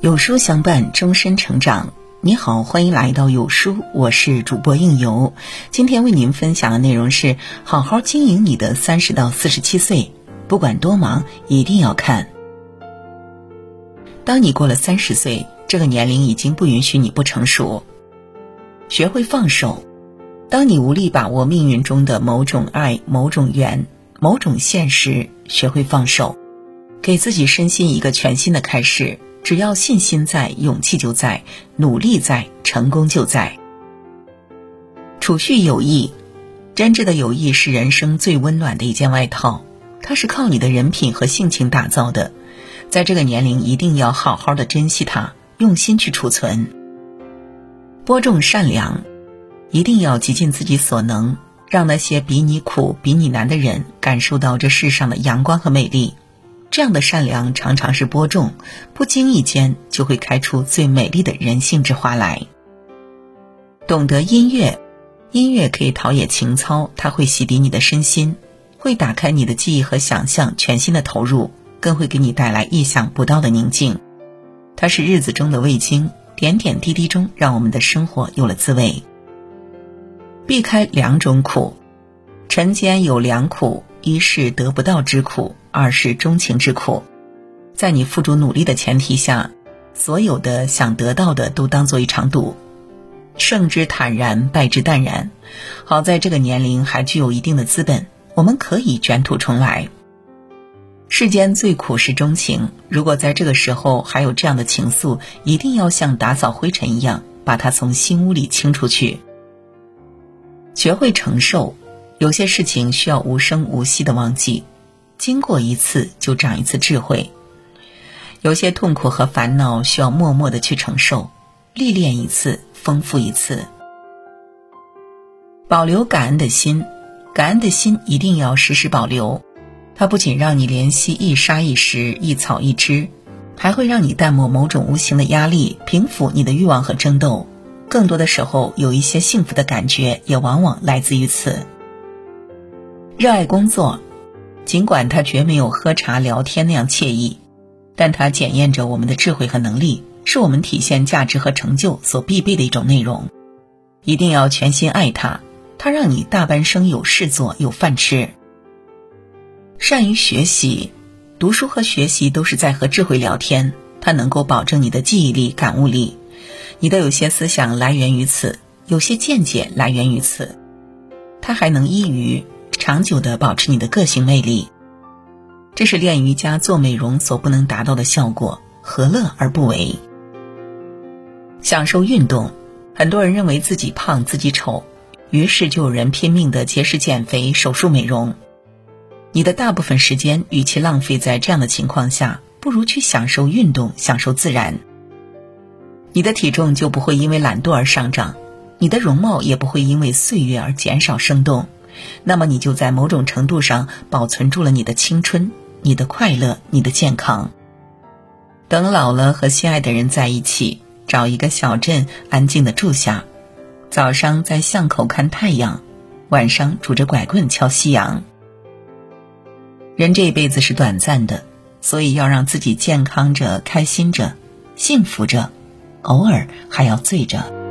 有书相伴，终身成长。你好，欢迎来到有书，我是主播应由。今天为您分享的内容是：好好经营你的三十到四十七岁，不管多忙，一定要看。当你过了三十岁，这个年龄已经不允许你不成熟。学会放手。当你无力把握命运中的某种爱、某种缘、某种现实，学会放手，给自己身心一个全新的开始。只要信心在，勇气就在；努力在，成功就在。储蓄友谊，真挚的友谊是人生最温暖的一件外套，它是靠你的人品和性情打造的。在这个年龄，一定要好好的珍惜它，用心去储存。播种善良，一定要极尽自己所能，让那些比你苦、比你难的人感受到这世上的阳光和美丽。这样的善良常常是播种，不经意间就会开出最美丽的人性之花来。懂得音乐，音乐可以陶冶情操，它会洗涤你的身心，会打开你的记忆和想象，全新的投入，更会给你带来意想不到的宁静。它是日子中的味精，点点滴滴中让我们的生活有了滋味。避开两种苦，尘间有两苦，一是得不到之苦。二是钟情之苦，在你付出努力的前提下，所有的想得到的都当做一场赌，胜之坦然，败之淡然。好在这个年龄还具有一定的资本，我们可以卷土重来。世间最苦是钟情，如果在这个时候还有这样的情愫，一定要像打扫灰尘一样，把它从心屋里清出去。学会承受，有些事情需要无声无息的忘记。经过一次就长一次智慧，有些痛苦和烦恼需要默默的去承受，历练一次丰富一次。保留感恩的心，感恩的心一定要时时保留，它不仅让你怜惜一沙一石一草一枝，还会让你淡漠某种无形的压力，平抚你的欲望和争斗。更多的时候，有一些幸福的感觉也往往来自于此。热爱工作。尽管它绝没有喝茶聊天那样惬意，但它检验着我们的智慧和能力，是我们体现价值和成就所必备的一种内容。一定要全心爱它，它让你大半生有事做、有饭吃。善于学习，读书和学习都是在和智慧聊天，它能够保证你的记忆力、感悟力。你的有些思想来源于此，有些见解来源于此，它还能依于。长久的保持你的个性魅力，这是练瑜伽、做美容所不能达到的效果，何乐而不为？享受运动，很多人认为自己胖、自己丑，于是就有人拼命的节食减肥、手术美容。你的大部分时间与其浪费在这样的情况下，不如去享受运动、享受自然。你的体重就不会因为懒惰而上涨，你的容貌也不会因为岁月而减少生动。那么你就在某种程度上保存住了你的青春、你的快乐、你的健康。等老了，和心爱的人在一起，找一个小镇安静的住下，早上在巷口看太阳，晚上拄着拐棍敲夕阳。人这一辈子是短暂的，所以要让自己健康着、开心着、幸福着，偶尔还要醉着。